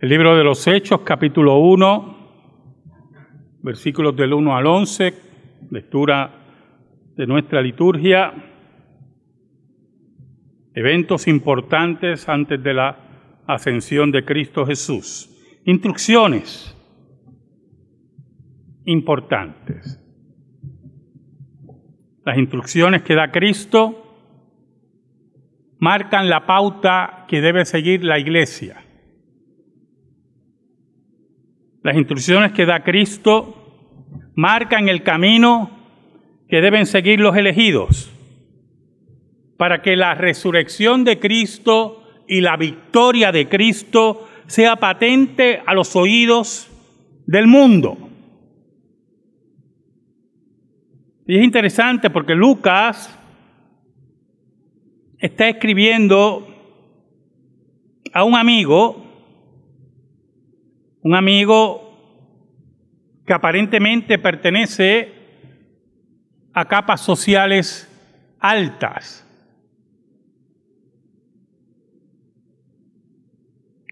El libro de los Hechos, capítulo 1, versículos del 1 al 11, lectura de nuestra liturgia, eventos importantes antes de la ascensión de Cristo Jesús, instrucciones importantes. Las instrucciones que da Cristo marcan la pauta que debe seguir la iglesia. Las instrucciones que da Cristo marcan el camino que deben seguir los elegidos para que la resurrección de Cristo y la victoria de Cristo sea patente a los oídos del mundo. Y es interesante porque Lucas está escribiendo a un amigo, un amigo que aparentemente pertenece a capas sociales altas.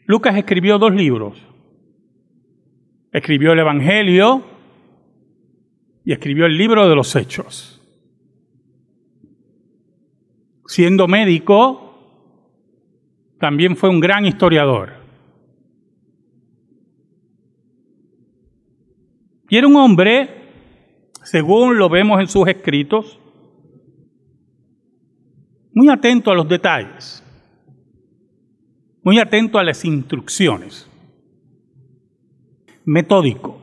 Lucas escribió dos libros. Escribió el Evangelio y escribió el libro de los Hechos. Siendo médico, también fue un gran historiador. Y era un hombre, según lo vemos en sus escritos, muy atento a los detalles muy atento a las instrucciones, metódico,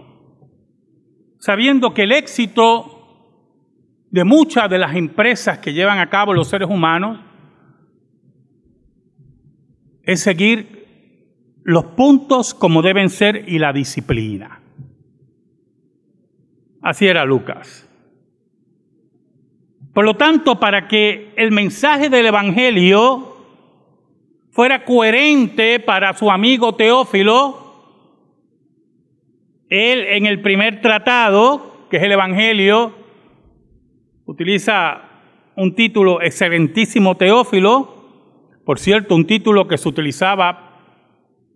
sabiendo que el éxito de muchas de las empresas que llevan a cabo los seres humanos es seguir los puntos como deben ser y la disciplina. Así era Lucas. Por lo tanto, para que el mensaje del Evangelio fuera coherente para su amigo Teófilo, él en el primer tratado, que es el Evangelio, utiliza un título excelentísimo Teófilo, por cierto, un título que se utilizaba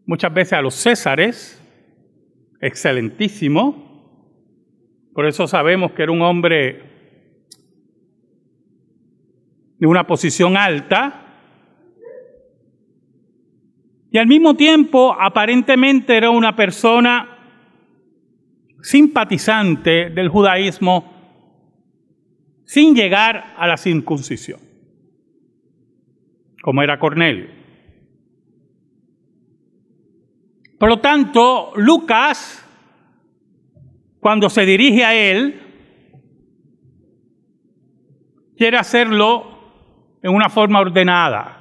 muchas veces a los Césares, excelentísimo, por eso sabemos que era un hombre de una posición alta, y al mismo tiempo, aparentemente era una persona simpatizante del judaísmo sin llegar a la circuncisión, como era Cornelio. Por lo tanto, Lucas, cuando se dirige a él, quiere hacerlo en una forma ordenada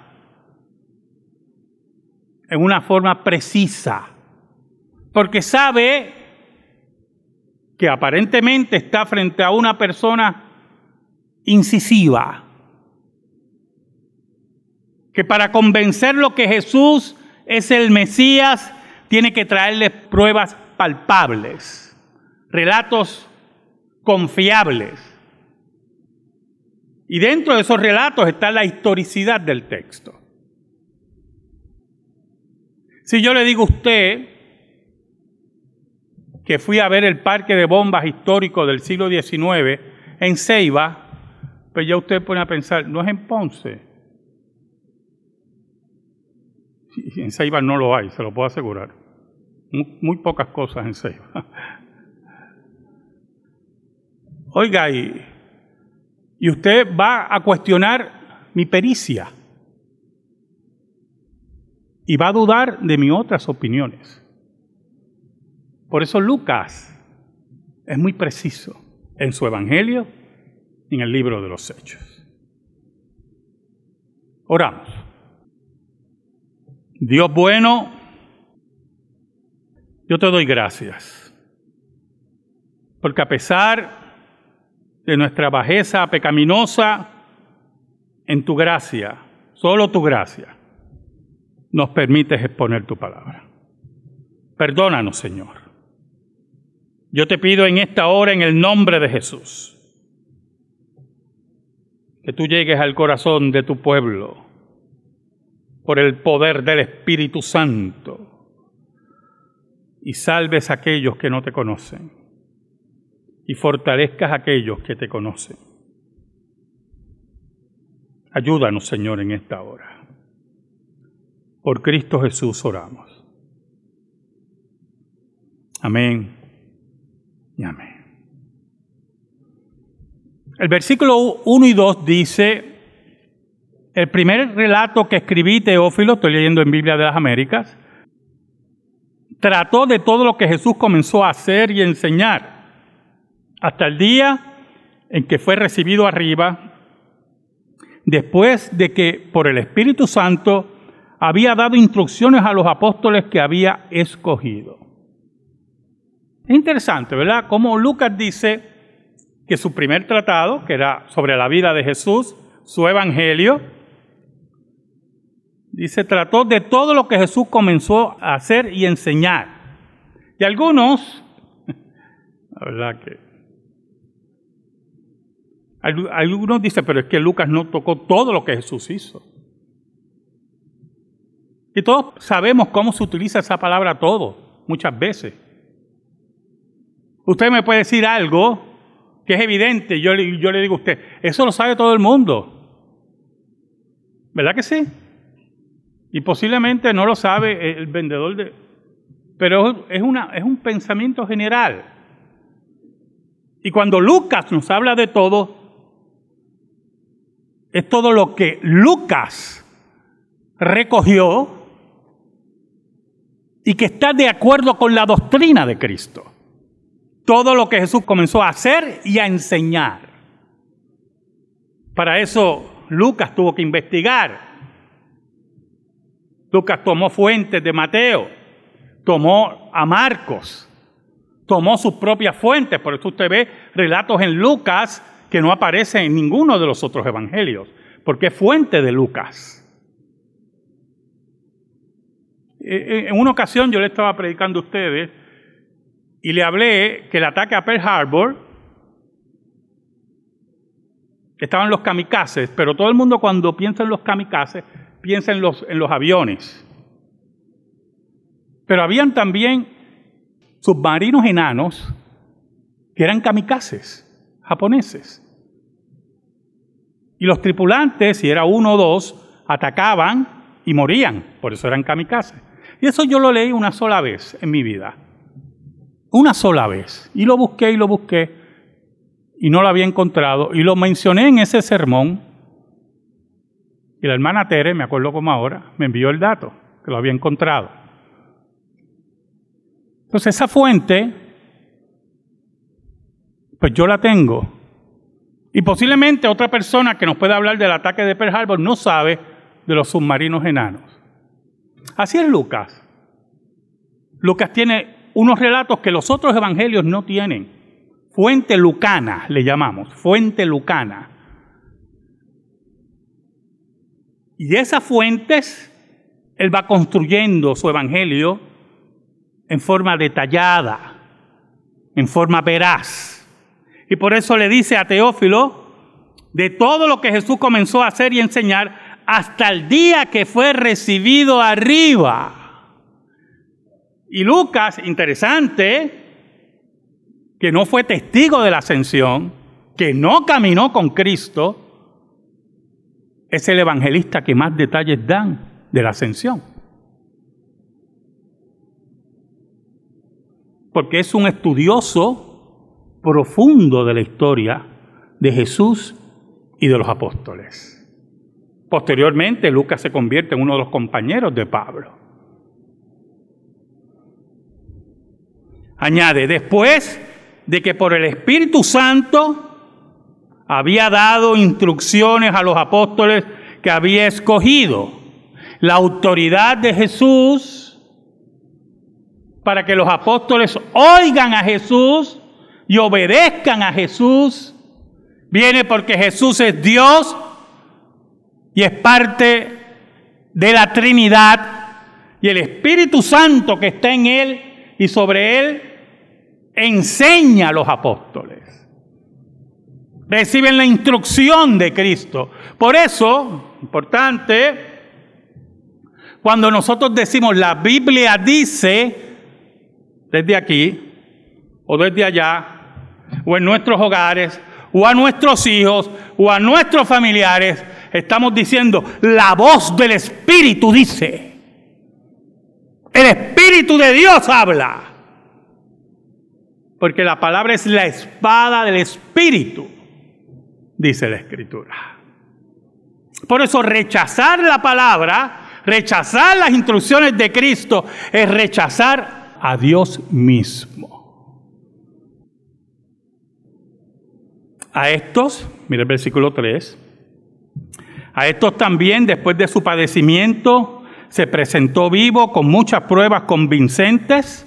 en una forma precisa, porque sabe que aparentemente está frente a una persona incisiva, que para convencerlo que Jesús es el Mesías, tiene que traerle pruebas palpables, relatos confiables. Y dentro de esos relatos está la historicidad del texto. Si yo le digo a usted que fui a ver el parque de bombas histórico del siglo XIX en Ceiba, pues ya usted pone a pensar, no es en Ponce. En Ceiba no lo hay, se lo puedo asegurar. Muy, pocas cosas en Ceiba. Oiga, y, y usted va a cuestionar mi pericia y va a dudar de mis otras opiniones. Por eso Lucas es muy preciso en su Evangelio y en el libro de los Hechos. Oramos. Dios bueno, yo te doy gracias, porque a pesar de nuestra bajeza pecaminosa, en tu gracia, solo tu gracia, nos permites exponer tu palabra. Perdónanos, Señor. Yo te pido en esta hora, en el nombre de Jesús, que tú llegues al corazón de tu pueblo por el poder del Espíritu Santo, y salves a aquellos que no te conocen y fortalezcas a aquellos que te conocen. Ayúdanos, Señor, en esta hora. Por Cristo Jesús oramos. Amén y amén. El versículo 1 y 2 dice, el primer relato que escribí, Teófilo, estoy leyendo en Biblia de las Américas, trató de todo lo que Jesús comenzó a hacer y enseñar, hasta el día en que fue recibido arriba, después de que por el Espíritu Santo había dado instrucciones a los apóstoles que había escogido. Es interesante, ¿verdad? Como Lucas dice que su primer tratado, que era sobre la vida de Jesús, su evangelio, dice, trató de todo lo que Jesús comenzó a hacer y enseñar. Y algunos, la verdad que, algunos dicen, pero es que Lucas no tocó todo lo que Jesús hizo. Y todos sabemos cómo se utiliza esa palabra todo, muchas veces. Usted me puede decir algo que es evidente, yo, yo le digo a usted, eso lo sabe todo el mundo. ¿Verdad que sí? Y posiblemente no lo sabe el vendedor de... Pero es, una, es un pensamiento general. Y cuando Lucas nos habla de todo, es todo lo que Lucas recogió y que está de acuerdo con la doctrina de Cristo todo lo que Jesús comenzó a hacer y a enseñar. Para eso Lucas tuvo que investigar. Lucas tomó fuentes de Mateo, tomó a Marcos, tomó sus propias fuentes. Por eso usted ve relatos en Lucas que no aparecen en ninguno de los otros evangelios, porque es fuente de Lucas. Eh, eh, en una ocasión yo le estaba predicando a ustedes y le hablé que el ataque a Pearl Harbor estaban los kamikazes, pero todo el mundo cuando piensa en los kamikazes piensa en los, en los aviones. Pero habían también submarinos enanos que eran kamikazes japoneses. Y los tripulantes, si era uno o dos, atacaban y morían, por eso eran kamikazes. Y eso yo lo leí una sola vez en mi vida una sola vez. Y lo busqué y lo busqué y no lo había encontrado. Y lo mencioné en ese sermón. Y la hermana Tere, me acuerdo como ahora, me envió el dato, que lo había encontrado. Entonces esa fuente, pues yo la tengo. Y posiblemente otra persona que nos pueda hablar del ataque de Pearl Harbor no sabe de los submarinos enanos. Así es Lucas. Lucas tiene unos relatos que los otros evangelios no tienen. Fuente lucana le llamamos, fuente lucana. Y esas fuentes, él va construyendo su evangelio en forma detallada, en forma veraz. Y por eso le dice a Teófilo, de todo lo que Jesús comenzó a hacer y enseñar hasta el día que fue recibido arriba. Y Lucas, interesante, que no fue testigo de la ascensión, que no caminó con Cristo, es el evangelista que más detalles dan de la ascensión. Porque es un estudioso profundo de la historia de Jesús y de los apóstoles. Posteriormente, Lucas se convierte en uno de los compañeros de Pablo. Añade, después de que por el Espíritu Santo había dado instrucciones a los apóstoles que había escogido, la autoridad de Jesús para que los apóstoles oigan a Jesús y obedezcan a Jesús, viene porque Jesús es Dios y es parte de la Trinidad y el Espíritu Santo que está en él y sobre él enseña a los apóstoles. Reciben la instrucción de Cristo. Por eso, importante, cuando nosotros decimos la Biblia dice, desde aquí o desde allá, o en nuestros hogares, o a nuestros hijos, o a nuestros familiares, estamos diciendo, la voz del Espíritu dice, el Espíritu de Dios habla, porque la palabra es la espada del Espíritu, dice la Escritura. Por eso rechazar la palabra, rechazar las instrucciones de Cristo, es rechazar a Dios mismo. A estos, mire el versículo 3, a estos también, después de su padecimiento, se presentó vivo con muchas pruebas convincentes,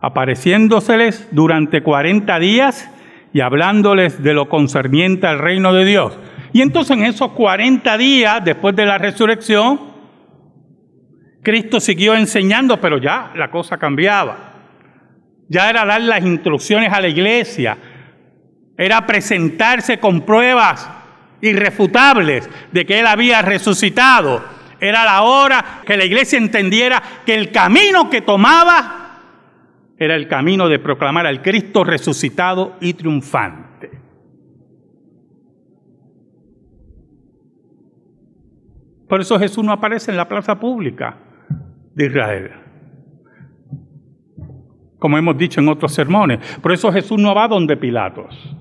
apareciéndoseles durante 40 días y hablándoles de lo concerniente al reino de Dios. Y entonces en esos 40 días, después de la resurrección, Cristo siguió enseñando, pero ya la cosa cambiaba. Ya era dar las instrucciones a la iglesia, era presentarse con pruebas irrefutables de que Él había resucitado. Era la hora que la iglesia entendiera que el camino que tomaba era el camino de proclamar al Cristo resucitado y triunfante. Por eso Jesús no aparece en la plaza pública de Israel. Como hemos dicho en otros sermones. Por eso Jesús no va donde Pilatos.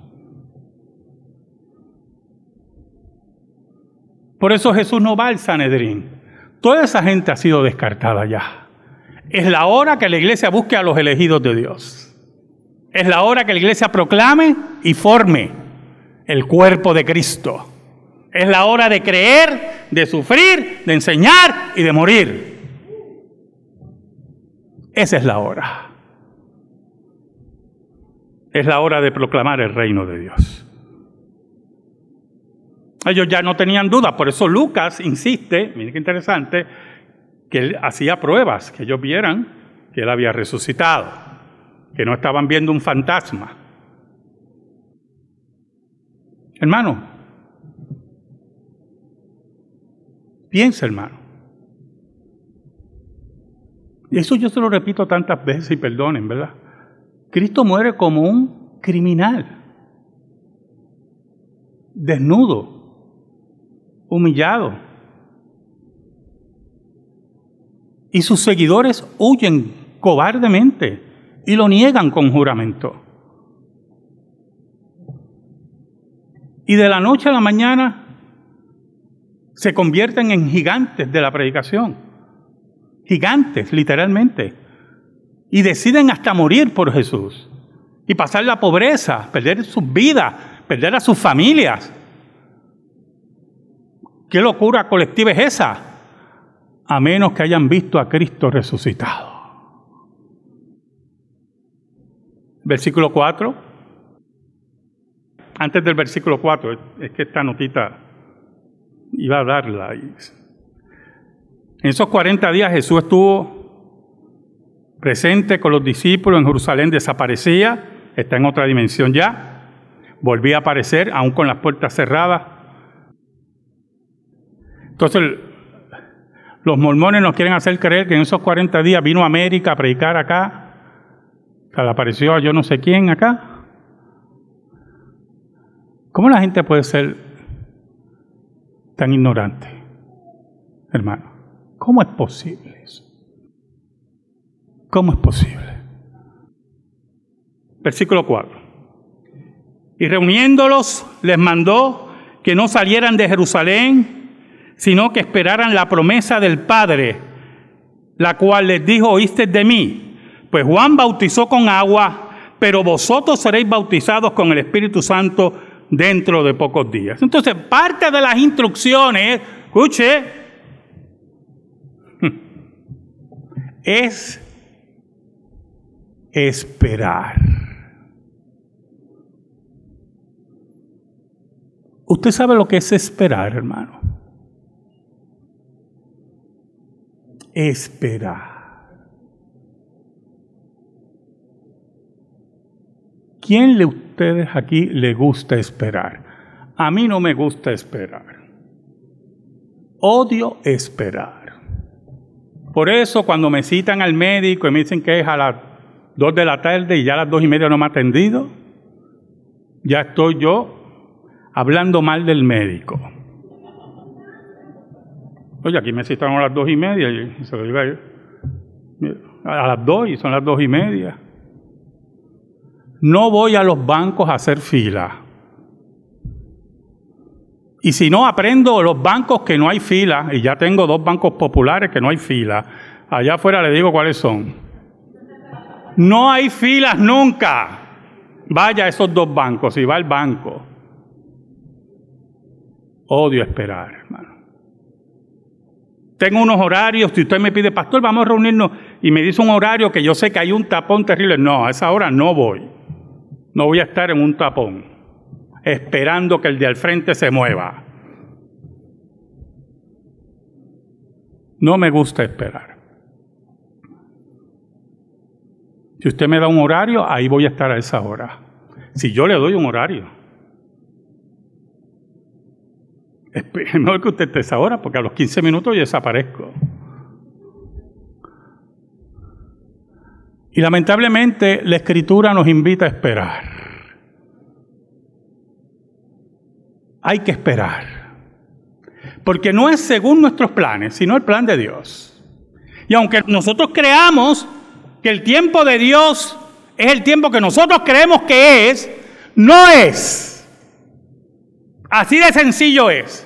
Por eso Jesús no va al Sanedrín. Toda esa gente ha sido descartada ya. Es la hora que la iglesia busque a los elegidos de Dios. Es la hora que la iglesia proclame y forme el cuerpo de Cristo. Es la hora de creer, de sufrir, de enseñar y de morir. Esa es la hora. Es la hora de proclamar el reino de Dios. Ellos ya no tenían dudas, por eso Lucas insiste, miren qué interesante, que él hacía pruebas, que ellos vieran que él había resucitado, que no estaban viendo un fantasma. Hermano, piensa hermano. Eso yo se lo repito tantas veces y perdonen, ¿verdad? Cristo muere como un criminal, desnudo, humillado. Y sus seguidores huyen cobardemente y lo niegan con juramento. Y de la noche a la mañana se convierten en gigantes de la predicación. Gigantes, literalmente. Y deciden hasta morir por Jesús. Y pasar la pobreza, perder sus vidas, perder a sus familias. ¿Qué locura colectiva es esa? A menos que hayan visto a Cristo resucitado. Versículo 4. Antes del versículo 4, es que esta notita iba a darla. En esos 40 días Jesús estuvo presente con los discípulos en Jerusalén, desaparecía, está en otra dimensión ya, volvía a aparecer, aún con las puertas cerradas, entonces, los mormones nos quieren hacer creer que en esos 40 días vino a América a predicar acá, le apareció a yo no sé quién acá. ¿Cómo la gente puede ser tan ignorante, hermano? ¿Cómo es posible eso? ¿Cómo es posible? Versículo 4. Y reuniéndolos les mandó que no salieran de Jerusalén, sino que esperaran la promesa del Padre, la cual les dijo, oíste de mí. Pues Juan bautizó con agua, pero vosotros seréis bautizados con el Espíritu Santo dentro de pocos días. Entonces, parte de las instrucciones, escuche, es esperar. Usted sabe lo que es esperar, hermano. Esperar. ¿Quién de ustedes aquí le gusta esperar? A mí no me gusta esperar. Odio esperar. Por eso cuando me citan al médico y me dicen que es a las dos de la tarde y ya a las dos y media no me ha atendido, ya estoy yo hablando mal del médico. Oye, aquí me citaron a las dos y media y se lo a A las dos y son las dos y media. No voy a los bancos a hacer fila. Y si no aprendo los bancos que no hay fila, y ya tengo dos bancos populares que no hay fila, allá afuera le digo cuáles son. No hay filas nunca. Vaya a esos dos bancos y va al banco. Odio esperar, hermano. Tengo unos horarios, si usted me pide, pastor, vamos a reunirnos y me dice un horario que yo sé que hay un tapón terrible. No, a esa hora no voy. No voy a estar en un tapón esperando que el de al frente se mueva. No me gusta esperar. Si usted me da un horario, ahí voy a estar a esa hora. Si yo le doy un horario. Es mejor que usted esté a esa hora, porque a los 15 minutos yo desaparezco. Y lamentablemente la escritura nos invita a esperar. hay que esperar. Porque no es según nuestros planes, sino el plan de Dios. Y aunque nosotros creamos que el tiempo de Dios es el tiempo que nosotros creemos que es, no es. Así de sencillo es.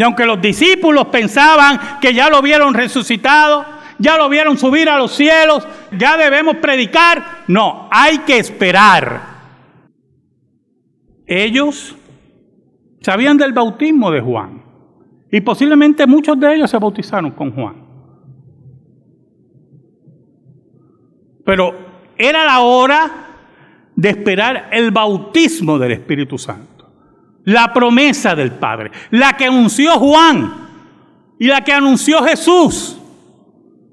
Y aunque los discípulos pensaban que ya lo vieron resucitado, ya lo vieron subir a los cielos, ya debemos predicar, no, hay que esperar. Ellos sabían del bautismo de Juan y posiblemente muchos de ellos se bautizaron con Juan. Pero era la hora de esperar el bautismo del Espíritu Santo, la promesa del Padre, la que anunció Juan y la que anunció Jesús.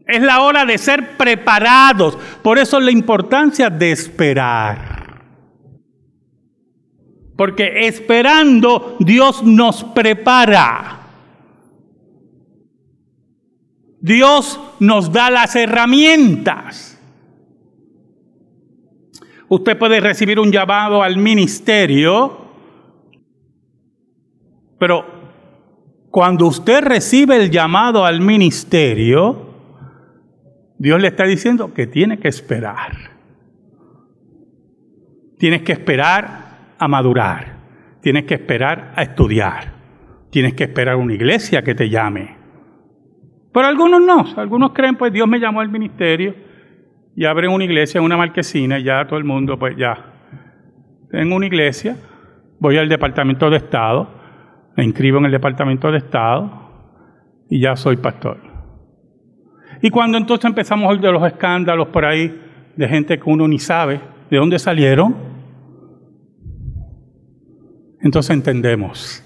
Es la hora de ser preparados. Por eso la importancia de esperar. Porque esperando Dios nos prepara. Dios nos da las herramientas. Usted puede recibir un llamado al ministerio, pero cuando usted recibe el llamado al ministerio, Dios le está diciendo que tiene que esperar. Tienes que esperar a madurar, tienes que esperar a estudiar, tienes que esperar una iglesia que te llame. Pero algunos no, algunos creen, pues Dios me llamó al ministerio y abren una iglesia, una marquesina y ya todo el mundo, pues ya. Tengo una iglesia, voy al departamento de Estado, me inscribo en el departamento de Estado y ya soy pastor. Y cuando entonces empezamos oír de los escándalos por ahí, de gente que uno ni sabe de dónde salieron, entonces entendemos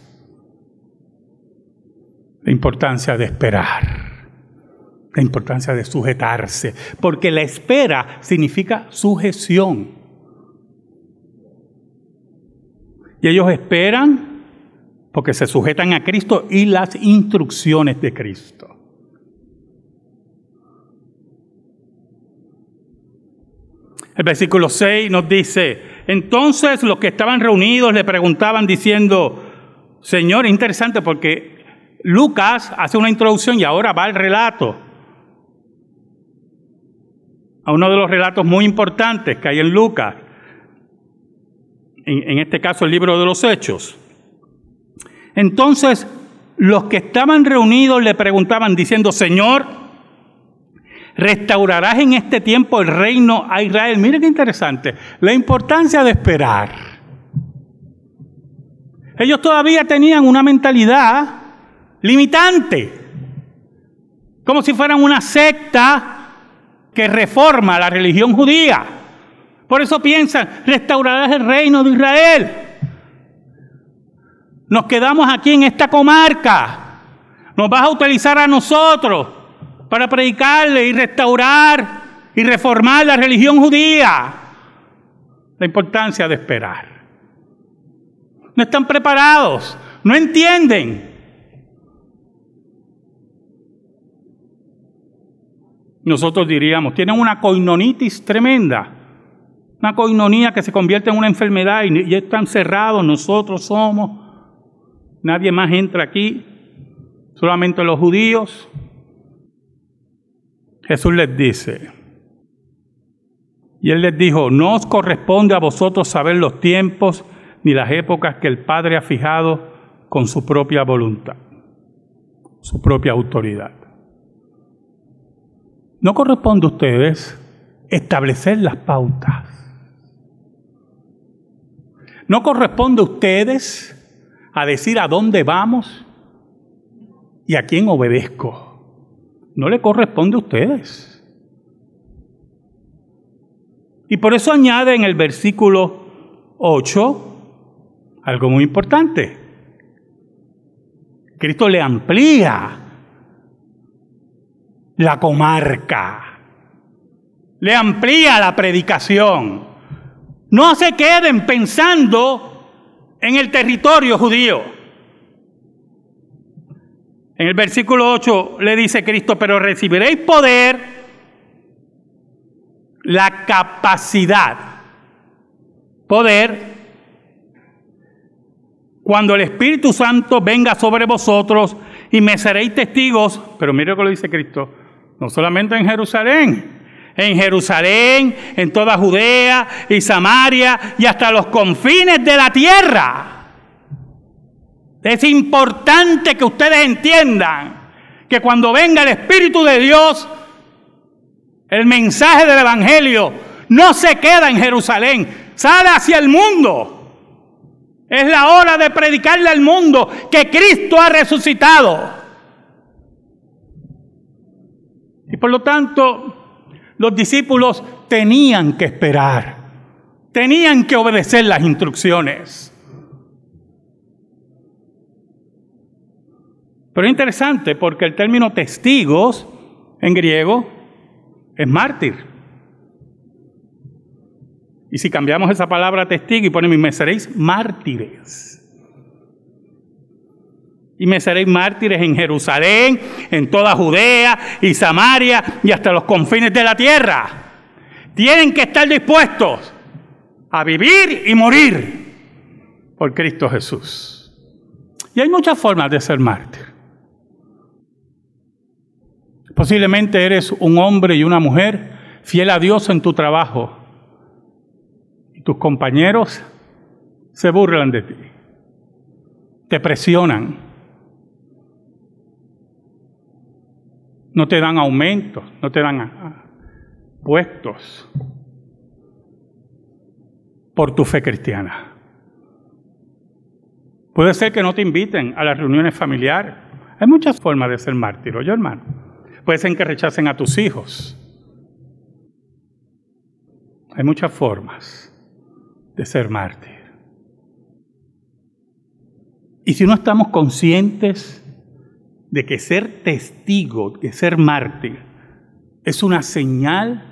la importancia de esperar, la importancia de sujetarse, porque la espera significa sujeción. Y ellos esperan porque se sujetan a Cristo y las instrucciones de Cristo. El versículo 6 nos dice, entonces los que estaban reunidos le preguntaban diciendo, Señor, es interesante porque Lucas hace una introducción y ahora va el relato. A uno de los relatos muy importantes que hay en Lucas, en este caso el libro de los Hechos. Entonces los que estaban reunidos le preguntaban diciendo, Señor, restaurarás en este tiempo el reino a Israel. Mire qué interesante, la importancia de esperar. Ellos todavía tenían una mentalidad limitante, como si fueran una secta que reforma la religión judía. Por eso piensan, restaurarás el reino de Israel. Nos quedamos aquí en esta comarca. Nos vas a utilizar a nosotros para predicarle y restaurar y reformar la religión judía. La importancia de esperar. No están preparados, no entienden. nosotros diríamos, tienen una coinonitis tremenda, una coinonía que se convierte en una enfermedad y, están cerrados, nosotros somos, nadie más entra aquí, solamente los judíos. Jesús les dice, y él les dijo, no os corresponde a vosotros saber los tiempos ni las épocas que el Padre ha fijado con su propia voluntad, su propia autoridad. No corresponde a ustedes establecer las pautas. No corresponde a ustedes a decir a dónde vamos y a quién obedezco. No le corresponde a ustedes. Y por eso añade en el versículo 8 algo muy importante. Cristo le amplía la comarca, le amplía la predicación. No se queden pensando en el territorio judío. En el versículo 8 le dice Cristo, pero recibiréis poder, la capacidad, poder, cuando el Espíritu Santo venga sobre vosotros y me seréis testigos, pero mire lo que lo dice Cristo, no solamente en Jerusalén, en Jerusalén, en toda Judea y Samaria y hasta los confines de la tierra. Es importante que ustedes entiendan que cuando venga el Espíritu de Dios, el mensaje del Evangelio no se queda en Jerusalén, sale hacia el mundo. Es la hora de predicarle al mundo que Cristo ha resucitado. Y por lo tanto, los discípulos tenían que esperar, tenían que obedecer las instrucciones. Pero es interesante porque el término testigos en griego es mártir. Y si cambiamos esa palabra testigo y ponemos me seréis mártires. Y me seréis mártires en Jerusalén, en toda Judea y Samaria y hasta los confines de la tierra. Tienen que estar dispuestos a vivir y morir por Cristo Jesús. Y hay muchas formas de ser mártir. Posiblemente eres un hombre y una mujer fiel a Dios en tu trabajo. Y tus compañeros se burlan de ti. Te presionan. No te dan aumentos, no te dan ah, puestos por tu fe cristiana. Puede ser que no te inviten a las reuniones familiares. Hay muchas formas de ser mártir, yo hermano. Puede ser que rechacen a tus hijos. Hay muchas formas de ser mártir. Y si no estamos conscientes de que ser testigo, de ser mártir, es una señal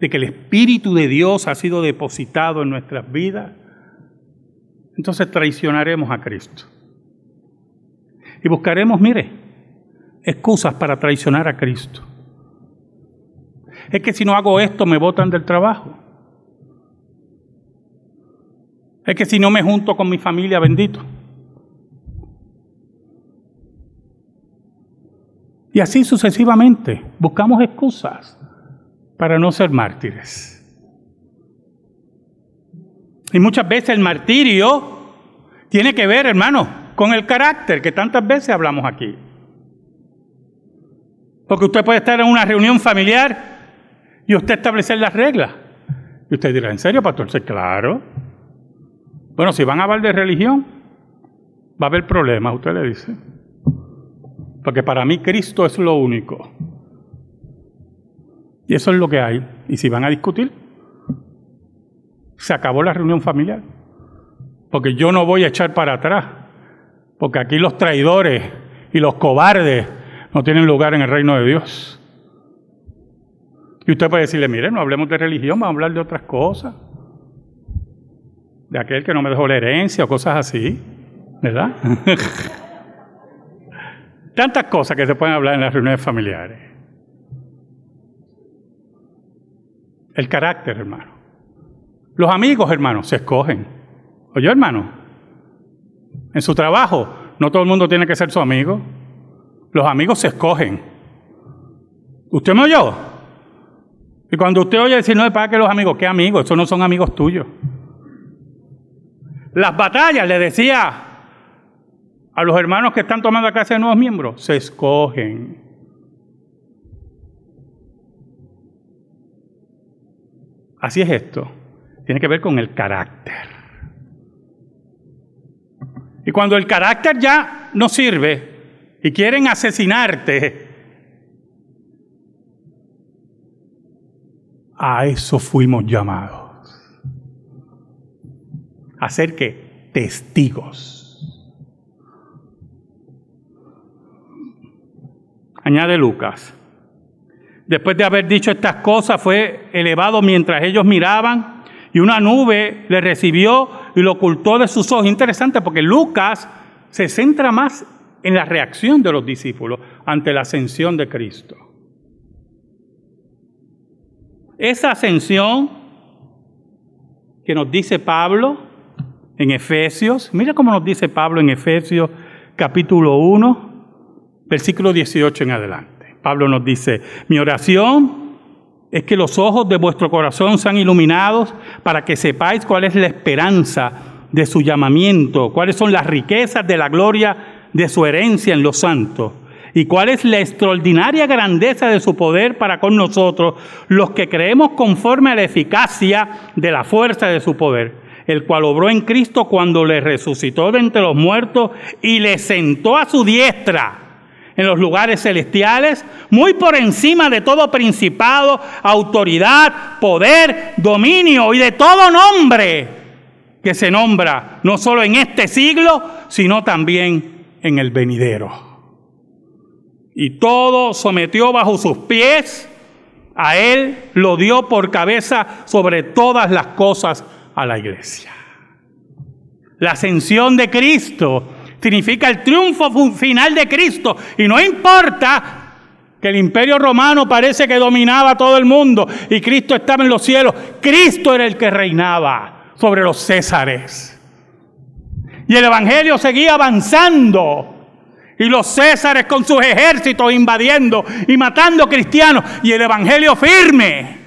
de que el Espíritu de Dios ha sido depositado en nuestras vidas, entonces traicionaremos a Cristo. Y buscaremos, mire, excusas para traicionar a Cristo. Es que si no hago esto me botan del trabajo. Es que si no me junto con mi familia, bendito. Y así sucesivamente, buscamos excusas para no ser mártires. Y muchas veces el martirio tiene que ver, hermano, con el carácter que tantas veces hablamos aquí. Porque usted puede estar en una reunión familiar y usted establecer las reglas. Y usted dirá, ¿en serio, pastor? Claro. Bueno, si van a hablar de religión, va a haber problemas, usted le dice. Porque para mí Cristo es lo único. Y eso es lo que hay. Y si van a discutir, se acabó la reunión familiar. Porque yo no voy a echar para atrás. Porque aquí los traidores y los cobardes no tienen lugar en el reino de Dios. Y usted puede decirle, mire, no hablemos de religión, vamos a hablar de otras cosas. De aquel que no me dejó la herencia o cosas así, ¿verdad? Tantas cosas que se pueden hablar en las reuniones familiares. El carácter, hermano. Los amigos, hermano, se escogen. Oye, hermano, en su trabajo, no todo el mundo tiene que ser su amigo. Los amigos se escogen. ¿Usted me oyó? Y cuando usted oye decir, no para que los amigos, ¿qué amigos? Esos no son amigos tuyos. Las batallas, le decía a los hermanos que están tomando clase de nuevos miembros, se escogen. Así es esto. Tiene que ver con el carácter. Y cuando el carácter ya no sirve y quieren asesinarte, a eso fuimos llamados. A ser que testigos. Añade Lucas. Después de haber dicho estas cosas, fue elevado mientras ellos miraban y una nube le recibió y lo ocultó de sus ojos. Interesante porque Lucas se centra más en la reacción de los discípulos ante la ascensión de Cristo. Esa ascensión que nos dice Pablo en Efesios, mira cómo nos dice Pablo en Efesios capítulo 1, versículo 18 en adelante. Pablo nos dice, mi oración es que los ojos de vuestro corazón sean iluminados para que sepáis cuál es la esperanza de su llamamiento, cuáles son las riquezas de la gloria de su herencia en los santos y cuál es la extraordinaria grandeza de su poder para con nosotros, los que creemos conforme a la eficacia de la fuerza de su poder, el cual obró en Cristo cuando le resucitó de entre los muertos y le sentó a su diestra en los lugares celestiales, muy por encima de todo principado, autoridad, poder, dominio y de todo nombre que se nombra no solo en este siglo, sino también en el venidero. Y todo sometió bajo sus pies, a él lo dio por cabeza sobre todas las cosas a la iglesia. La ascensión de Cristo significa el triunfo final de Cristo. Y no importa que el imperio romano parece que dominaba todo el mundo y Cristo estaba en los cielos. Cristo era el que reinaba sobre los césares. Y el Evangelio seguía avanzando. Y los césares con sus ejércitos invadiendo y matando cristianos. Y el Evangelio firme.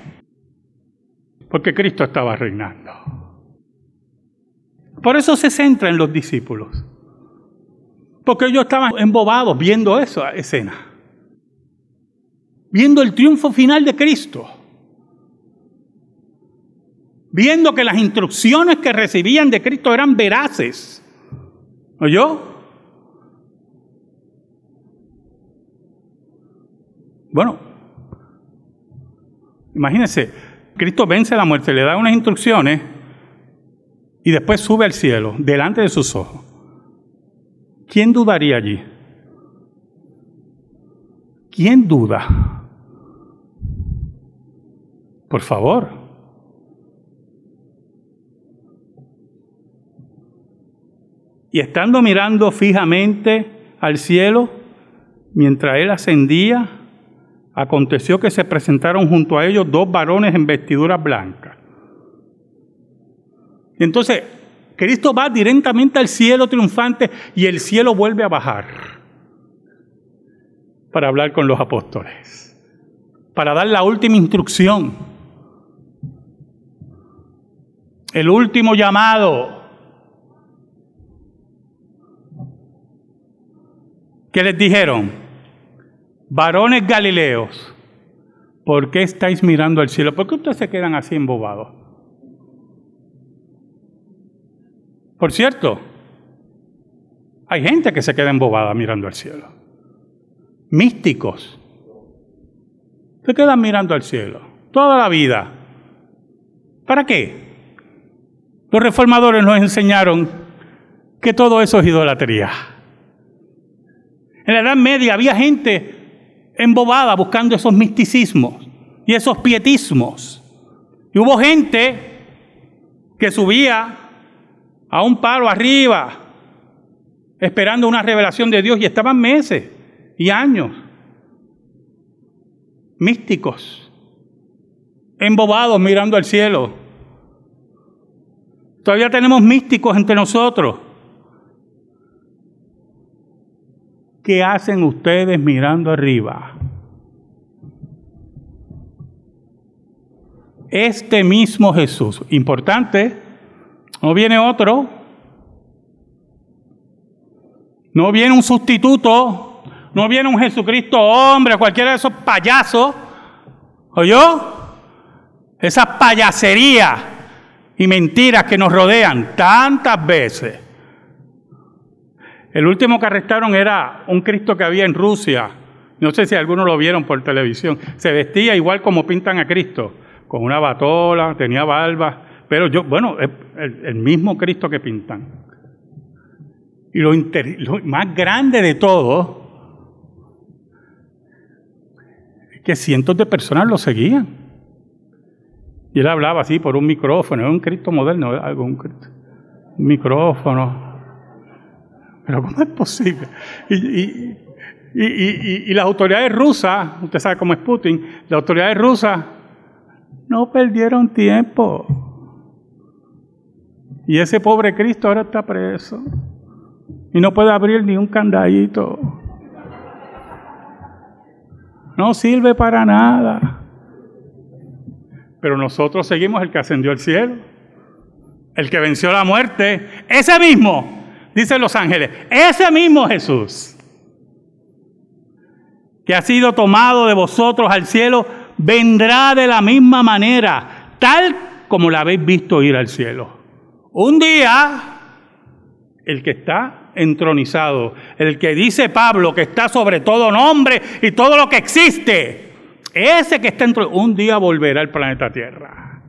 Porque Cristo estaba reinando. Por eso se centra en los discípulos. Porque ellos estaban embobados viendo esa escena. Viendo el triunfo final de Cristo. Viendo que las instrucciones que recibían de Cristo eran veraces. ¿Oyó? Bueno, imagínense, Cristo vence la muerte, le da unas instrucciones y después sube al cielo delante de sus ojos. ¿Quién dudaría allí? ¿Quién duda? Por favor. Y estando mirando fijamente al cielo, mientras él ascendía, aconteció que se presentaron junto a ellos dos varones en vestiduras blancas. Y entonces Cristo va directamente al cielo triunfante y el cielo vuelve a bajar para hablar con los apóstoles, para dar la última instrucción, el último llamado. ¿Qué les dijeron? Varones Galileos, ¿por qué estáis mirando al cielo? ¿Por qué ustedes se quedan así embobados? Por cierto, hay gente que se queda embobada mirando al cielo. Místicos. Se quedan mirando al cielo toda la vida. ¿Para qué? Los reformadores nos enseñaron que todo eso es idolatría. En la Edad Media había gente embobada buscando esos misticismos y esos pietismos. Y hubo gente que subía a un palo arriba, esperando una revelación de Dios y estaban meses y años místicos, embobados mirando al cielo. Todavía tenemos místicos entre nosotros. ¿Qué hacen ustedes mirando arriba? Este mismo Jesús, importante, no viene otro, no viene un sustituto, no viene un Jesucristo hombre, cualquiera de esos payasos, ¿oyó? Esas payaserías y mentiras que nos rodean tantas veces. El último que arrestaron era un Cristo que había en Rusia. No sé si algunos lo vieron por televisión. Se vestía igual como pintan a Cristo, con una batola, tenía barba. Pero yo, bueno, el, el mismo Cristo que pintan. Y lo, más grande de todo es que cientos de personas lo seguían. Y él hablaba así por un micrófono, un Cristo moderno, un, un micrófono. Pero ¿cómo es posible? Y, las autoridades rusas, usted sabe cómo es Putin, las autoridades rusas no perdieron tiempo. Y ese pobre Cristo ahora está preso. Y no puede abrir ni un candadito. No sirve para nada. Pero nosotros seguimos el que ascendió al cielo. El que venció la muerte. Ese mismo dicen los ángeles, ese mismo Jesús que ha sido tomado de vosotros al cielo, vendrá de la misma manera, tal como la habéis visto ir al cielo. Un día, el que está entronizado, el que dice Pablo que está sobre todo nombre y todo lo que existe, ese que está entronizado, un día volverá al planeta Tierra.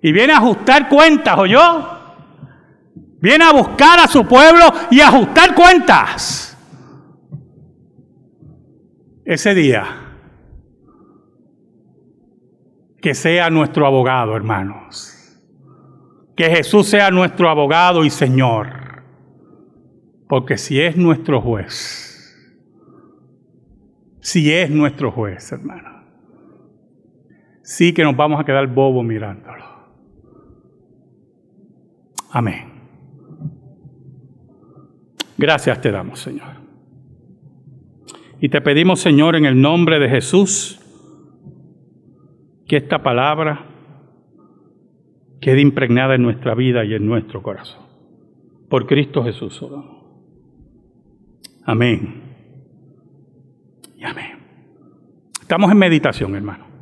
Y viene a ajustar cuentas, ¿o? Viene a buscar a su pueblo y a ajustar cuentas. Ese día, que sea nuestro abogado, hermanos. Que Jesús sea nuestro abogado y Señor. Porque si es nuestro juez, si es nuestro juez, hermano, sí que nos vamos a quedar bobos mirándolo. Amén. Gracias te damos, Señor. Y te pedimos, Señor, en el nombre de Jesús, que esta palabra quede impregnada en nuestra vida y en nuestro corazón. Por Cristo Jesús. Amén. Y amén. Estamos en meditación, hermano.